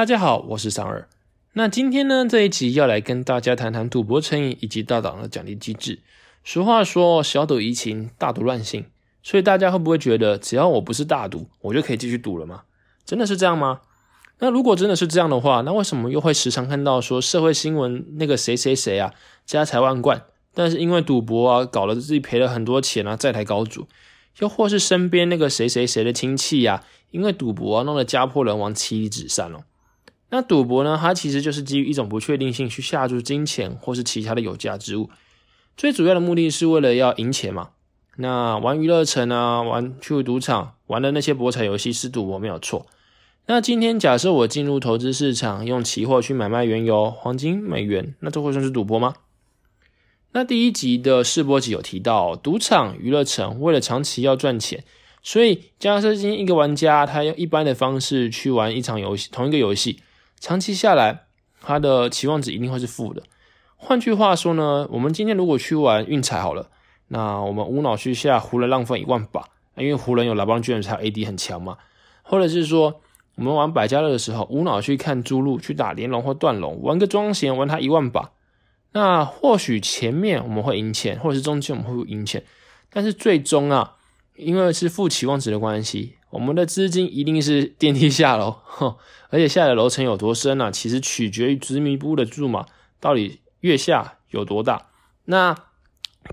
大家好，我是桑二。那今天呢，这一集要来跟大家谈谈赌博成瘾以及大档的奖励机制。俗话说，小赌怡情，大赌乱性。所以大家会不会觉得，只要我不是大赌，我就可以继续赌了吗？真的是这样吗？那如果真的是这样的话，那为什么又会时常看到说社会新闻那个谁谁谁啊，家财万贯，但是因为赌博啊，搞了自己赔了很多钱啊，债台高筑？又或是身边那个谁谁谁的亲戚呀，因为赌博啊，弄得家破人亡、妻离子散了？那赌博呢？它其实就是基于一种不确定性去下注金钱或是其他的有价之物，最主要的目的是为了要赢钱嘛。那玩娱乐城啊，玩去赌场玩的那些博彩游戏是赌博没有错。那今天假设我进入投资市场，用期货去买卖原油、黄金、美元，那这会算是赌博吗？那第一集的试播集有提到，赌场、娱乐城为了长期要赚钱，所以假设今天一个玩家他用一般的方式去玩一场游戏，同一个游戏。长期下来，他的期望值一定会是负的。换句话说呢，我们今天如果去玩运彩好了，那我们无脑去下湖人浪费一万把，因为湖人有拉邦卷才 AD 很强嘛。或者是说，我们玩百家乐的时候，无脑去看猪鹿去打连龙或断龙，玩个庄闲玩它一万把，那或许前面我们会赢钱，或者是中间我们会赢钱，但是最终啊，因为是负期望值的关系。我们的资金一定是电梯下楼，而且下的楼层有多深呢？其实取决于执迷不悟的注码到底月下有多大。那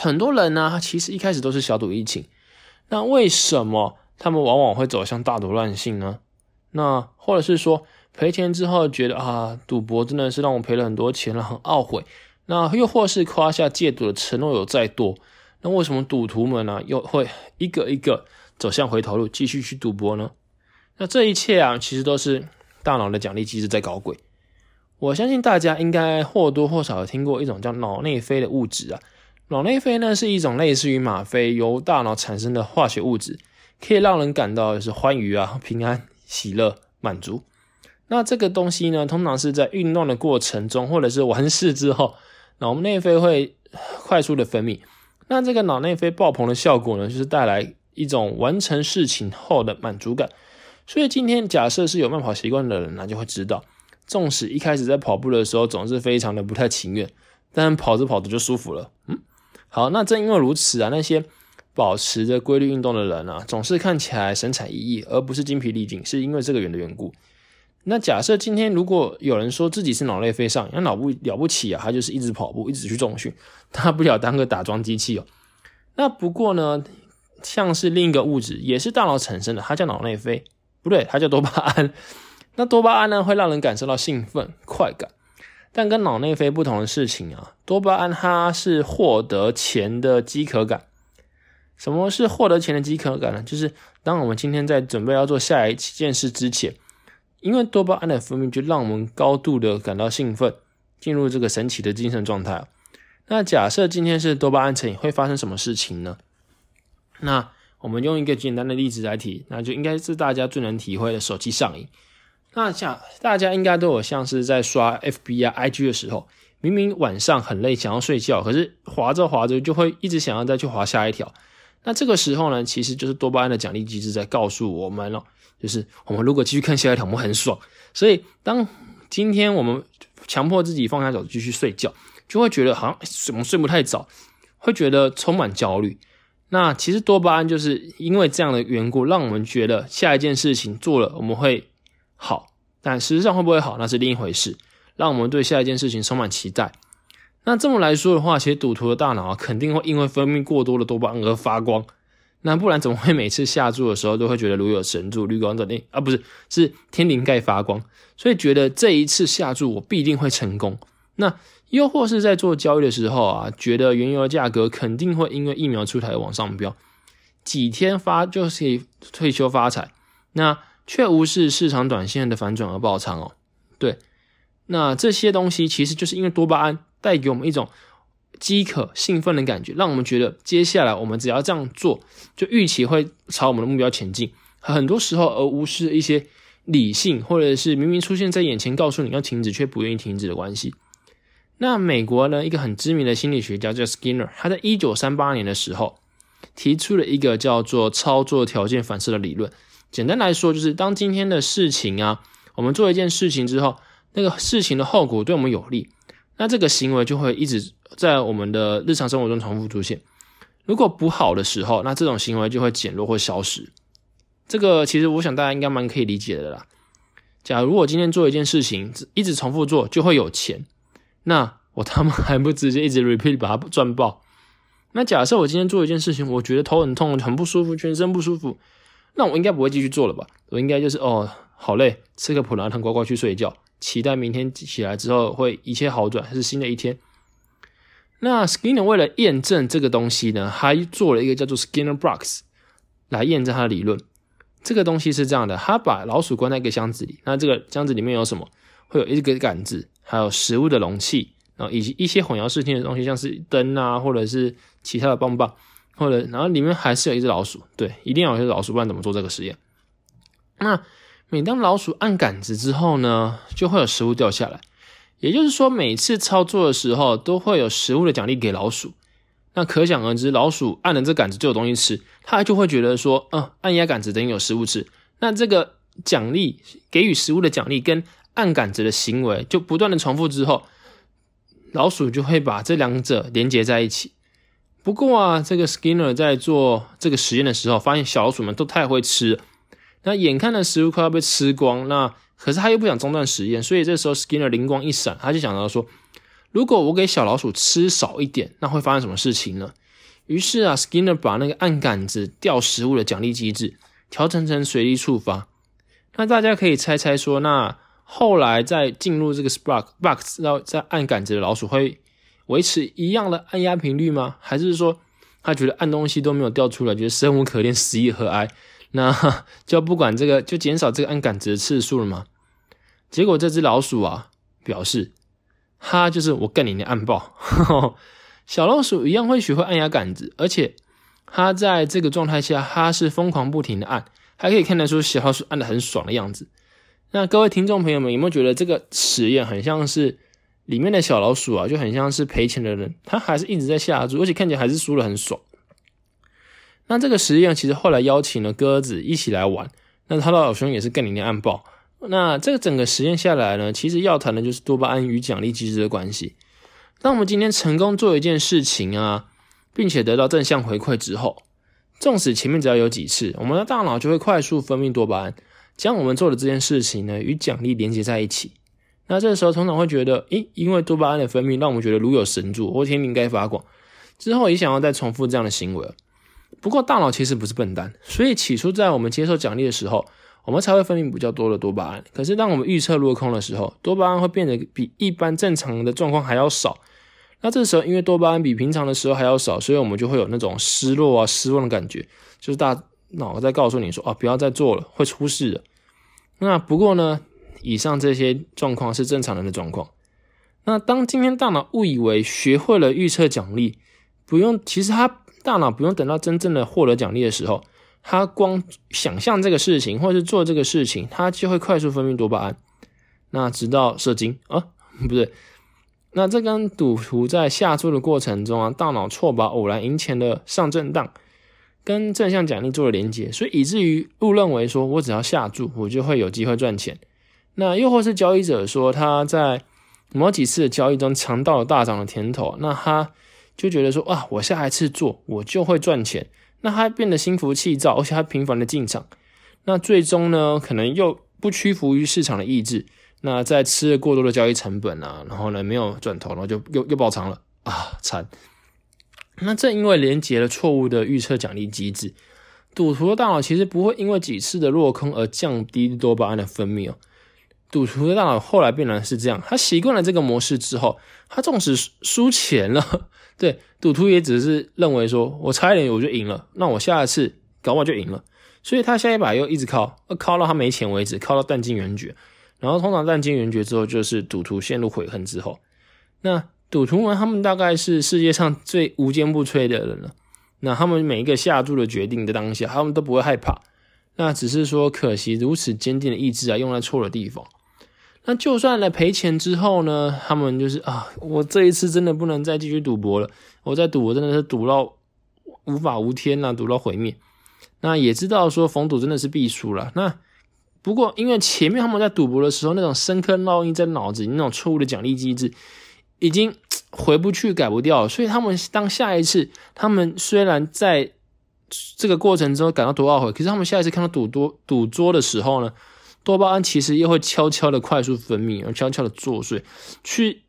很多人呢，其实一开始都是小赌怡情，那为什么他们往往会走向大赌乱性呢？那或者是说赔钱之后觉得啊，赌博真的是让我赔了很多钱了，很懊悔。那又或是夸下戒赌的承诺有再多，那为什么赌徒们呢又会一个一个？走向回头路，继续去赌博呢？那这一切啊，其实都是大脑的奖励机制在搞鬼。我相信大家应该或多或少听过一种叫脑内啡的物质啊。脑内啡呢是一种类似于吗啡，由大脑产生的化学物质，可以让人感到是欢愉啊、平安、喜乐、满足。那这个东西呢，通常是在运动的过程中，或者是完事之后，脑内啡会快速的分泌。那这个脑内啡爆棚的效果呢，就是带来。一种完成事情后的满足感，所以今天假设是有慢跑习惯的人呢，就会知道，纵使一开始在跑步的时候总是非常的不太情愿，但跑着跑着就舒服了。嗯，好，那正因为如此啊，那些保持着规律运动的人啊，总是看起来神采奕奕，而不是精疲力尽，是因为这个缘的缘故。那假设今天如果有人说自己是脑内飞上，那脑不了不起啊，他就是一直跑步，一直去重训，他不了当个打桩机器哦。那不过呢？像是另一个物质，也是大脑产生的，它叫脑内啡，不对，它叫多巴胺。那多巴胺呢，会让人感受到兴奋、快感，但跟脑内啡不同的事情啊，多巴胺它是获得钱的饥渴感。什么是获得钱的饥渴感呢？就是当我们今天在准备要做下一件事之前，因为多巴胺的分泌，就让我们高度的感到兴奋，进入这个神奇的精神状态。那假设今天是多巴胺成瘾，会发生什么事情呢？那我们用一个简单的例子来提，那就应该是大家最能体会的手机上瘾。那像大家应该都有像是在刷 FB 啊、IG 的时候，明明晚上很累，想要睡觉，可是滑着滑着就会一直想要再去滑下一条。那这个时候呢，其实就是多巴胺的奖励机制在告诉我们了，就是我们如果继续看下一条，我们很爽。所以当今天我们强迫自己放下手继续睡觉，就会觉得好像怎么睡不太早，会觉得充满焦虑。那其实多巴胺就是因为这样的缘故，让我们觉得下一件事情做了我们会好，但实际上会不会好那是另一回事。让我们对下一件事情充满期待。那这么来说的话，其实赌徒的大脑肯定会因为分泌过多的多巴胺而发光。那不然怎么会每次下注的时候都会觉得如有神助，绿光在内啊？不是，是天灵盖发光，所以觉得这一次下注我必定会成功。那。又或是在做交易的时候啊，觉得原油的价格肯定会因为疫苗出台往上飙，几天发就可以退休发财，那却无视市场短线的反转而爆仓哦。对，那这些东西其实就是因为多巴胺带给我们一种饥渴、兴奋的感觉，让我们觉得接下来我们只要这样做，就预期会朝我们的目标前进。很多时候而无视一些理性，或者是明明出现在眼前，告诉你要停止却不愿意停止的关系。那美国呢？一个很知名的心理学家叫 Skinner，他在一九三八年的时候提出了一个叫做操作条件反射的理论。简单来说，就是当今天的事情啊，我们做一件事情之后，那个事情的后果对我们有利，那这个行为就会一直在我们的日常生活中重复出现。如果不好的时候，那这种行为就会减弱或消失。这个其实我想大家应该蛮可以理解的啦。假如我今天做一件事情，一直重复做就会有钱，那我他妈还不直接一直 repeat 把它赚爆？那假设我今天做一件事情，我觉得头很痛、很不舒服、全身不舒服，那我应该不会继续做了吧？我应该就是哦，好累，吃个普拉腾乖乖去睡觉，期待明天起来之后会一切好转，是新的一天。那 Skinner 为了验证这个东西呢，还做了一个叫做 Skinner Box 来验证他的理论。这个东西是这样的，他把老鼠关在一个箱子里，那这个箱子里面有什么？会有一个杆子，还有食物的容器，然后以及一些混淆视听的东西，像是灯啊，或者是其他的棒棒，或者然后里面还是有一只老鼠，对，一定要有一只老鼠，不然怎么做这个实验？那每当老鼠按杆子之后呢，就会有食物掉下来。也就是说，每次操作的时候都会有食物的奖励给老鼠。那可想而知，老鼠按了这杆子就有东西吃，它就会觉得说，嗯，按压杆子等于有食物吃。那这个奖励给予食物的奖励跟按杆子的行为就不断的重复之后，老鼠就会把这两者连接在一起。不过啊，这个 Skinner 在做这个实验的时候，发现小老鼠们都太会吃，那眼看着食物快要被吃光，那。可是他又不想中断实验，所以这时候 Skinner 灵光一闪，他就想到说：如果我给小老鼠吃少一点，那会发生什么事情呢？于是啊，Skinner 把那个按杆子掉食物的奖励机制调整成随机触发。那大家可以猜猜说，那后来再进入这个 Spark Box 然后在按杆子的老鼠会维持一样的按压频率吗？还是说他觉得按东西都没有掉出来，觉得生无可恋，死亦何哀？那 就不管这个，就减少这个按杆子的次数了吗？结果这只老鼠啊，表示它就是我干你的暗爆。小老鼠一样会学会按压杆子，而且它在这个状态下，它是疯狂不停的按，还可以看得出小老鼠按的很爽的样子。那各位听众朋友们，有没有觉得这个实验很像是里面的小老鼠啊，就很像是赔钱的人，他还是一直在下注，而且看起来还是输的很爽。那这个实验其实后来邀请了鸽子一起来玩，那他的老兄也是干你的暗爆。那这个整个实验下来呢，其实要谈的就是多巴胺与奖励机制的关系。当我们今天成功做一件事情啊，并且得到正向回馈之后，纵使前面只要有几次，我们的大脑就会快速分泌多巴胺，将我们做的这件事情呢与奖励连接在一起。那这个时候通常会觉得，诶，因为多巴胺的分泌让我们觉得如有神助，或天灵盖发光，之后也想要再重复这样的行为。不过大脑其实不是笨蛋，所以起初在我们接受奖励的时候。我们才会分泌比较多的多巴胺。可是，当我们预测落空的时候，多巴胺会变得比一般正常的状况还要少。那这时候，因为多巴胺比平常的时候还要少，所以我们就会有那种失落啊、失望的感觉，就是大脑在告诉你说：“啊，不要再做了，会出事的。”那不过呢，以上这些状况是正常人的状况。那当今天大脑误以为学会了预测奖励，不用，其实他大脑不用等到真正的获得奖励的时候。他光想象这个事情，或者是做这个事情，他就会快速分泌多巴胺。那直到射精啊，不对，那这跟赌徒在下注的过程中啊，大脑错把偶然赢钱的上震荡跟正向奖励做了连接，所以以至于误认为说我只要下注，我就会有机会赚钱。那又或是交易者说他在某几次的交易中尝到了大涨的甜头，那他就觉得说啊，我下一次做我就会赚钱。那他变得心浮气躁，而且他频繁的进场，那最终呢，可能又不屈服于市场的意志，那在吃了过多的交易成本啊，然后呢没有转头，然后就又又爆仓了啊，惨！那正因为连接了错误的预测奖励机制，赌徒的大脑其实不会因为几次的落空而降低多巴胺的分泌哦。赌徒的大脑后来变成是这样，他习惯了这个模式之后，他纵使输钱了。对，赌徒也只是认为说，我差一点我就赢了，那我下一次搞我就赢了，所以他下一把又一直靠，靠到他没钱为止，靠到弹尽援绝。然后通常弹尽援绝之后，就是赌徒陷入悔恨之后。那赌徒们他们大概是世界上最无坚不摧的人了。那他们每一个下注的决定的当下，他们都不会害怕。那只是说，可惜如此坚定的意志啊，用在错的地方。那就算来赔钱之后呢？他们就是啊，我这一次真的不能再继续赌博了。我在赌，我真的是赌到无法无天呐，赌到毁灭。那也知道说逢赌真的是必输了。那不过因为前面他们在赌博的时候那种深刻烙印在脑子里那种错误的奖励机制，已经 回不去改不掉，所以他们当下一次他们虽然在这个过程中感到多懊悔，可是他们下一次看到赌多赌桌的时候呢，多巴胺其实又会悄悄的快速分泌，而悄悄的作祟，去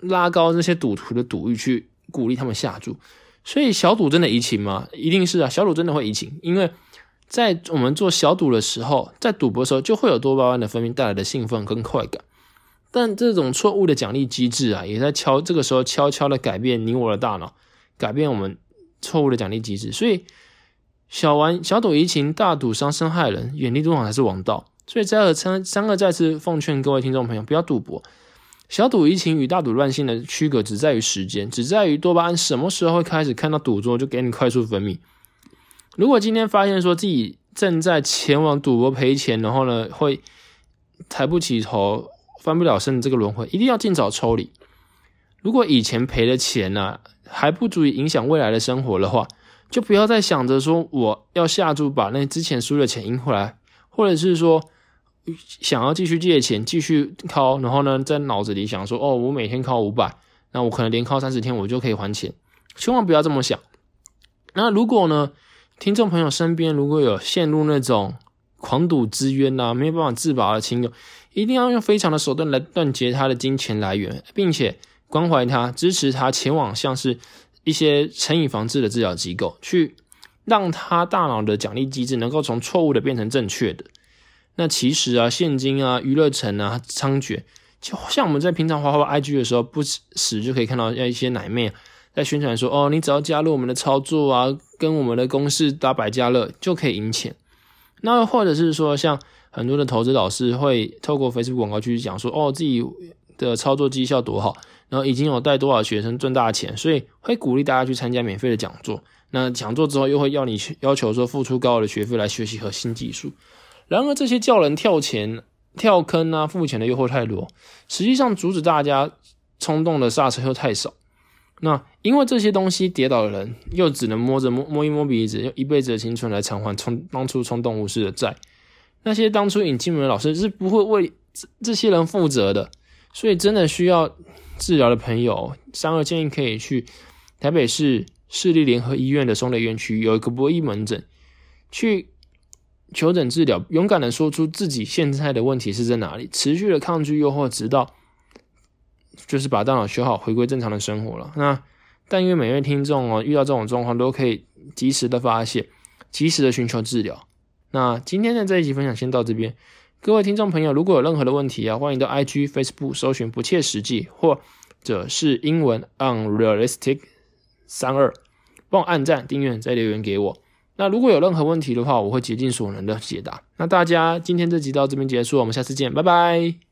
拉高那些赌徒的赌欲，去鼓励他们下注。所以小赌真的移情吗？一定是啊，小赌真的会移情，因为。在我们做小赌的时候，在赌博的时候，就会有多巴胺的分泌带来的兴奋跟快感。但这种错误的奖励机制啊，也在悄这个时候悄悄的改变你我的大脑，改变我们错误的奖励机制。所以，小玩小赌怡情，大赌伤身害人，远离赌场才是王道。所以，在和三三个再次奉劝各位听众朋友，不要赌博。小赌怡情与大赌乱性的区隔只在于时间，只在于多巴胺什么时候会开始看到赌桌就给你快速分泌。如果今天发现说自己正在前往赌博赔钱，然后呢会抬不起头、翻不了身的这个轮回，一定要尽早抽离。如果以前赔的钱呢还不足以影响未来的生活的话，就不要再想着说我要下注把那之前输的钱赢回来，或者是说想要继续借钱继续靠，然后呢在脑子里想说哦，我每天靠五百，那我可能连靠三十天我就可以还钱，千万不要这么想。那如果呢？听众朋友身边如果有陷入那种狂赌之冤呐，没有办法自拔的亲友，一定要用非常的手段来断绝他的金钱来源，并且关怀他、支持他，前往像是一些成瘾防治的治疗机构，去让他大脑的奖励机制能够从错误的变成正确的。那其实啊，现金啊、娱乐城啊猖獗，就像我们在平常滑滑 IG 的时候，不时就可以看到要一些奶妹。在宣传说哦，你只要加入我们的操作啊，跟我们的公式打百家乐就可以赢钱。那或者是说，像很多的投资老师会透过 Facebook 广告去讲说哦，自己的操作绩效多好，然后已经有带多少学生赚大钱，所以会鼓励大家去参加免费的讲座。那讲座之后又会要你要求说付出高额的学费来学习核心技术。然而这些叫人跳钱、跳坑啊、付钱的诱惑太多，实际上阻止大家冲动的刹车又太少。那因为这些东西跌倒的人，又只能摸着摸摸一摸鼻子，用一辈子的青春来偿还冲当初冲动无视的债。那些当初引进门的老师是不会为这这些人负责的。所以真的需要治疗的朋友，三二建议可以去台北市市立联合医院的松雷院区有一个博医门诊，去求诊治疗，勇敢的说出自己现在的问题是在哪里，持续的抗拒诱惑，直到。就是把大脑修好，回归正常的生活了。那但愿每位听众哦，遇到这种状况都可以及时的发现，及时的寻求治疗。那今天的这一集分享先到这边，各位听众朋友，如果有任何的问题啊，欢迎到 IG、Facebook 搜寻不切实际，或者是英文 unrealistic 三二，帮我按赞、订阅，再留言给我。那如果有任何问题的话，我会竭尽所能的解答。那大家今天这集到这边结束，我们下次见，拜拜。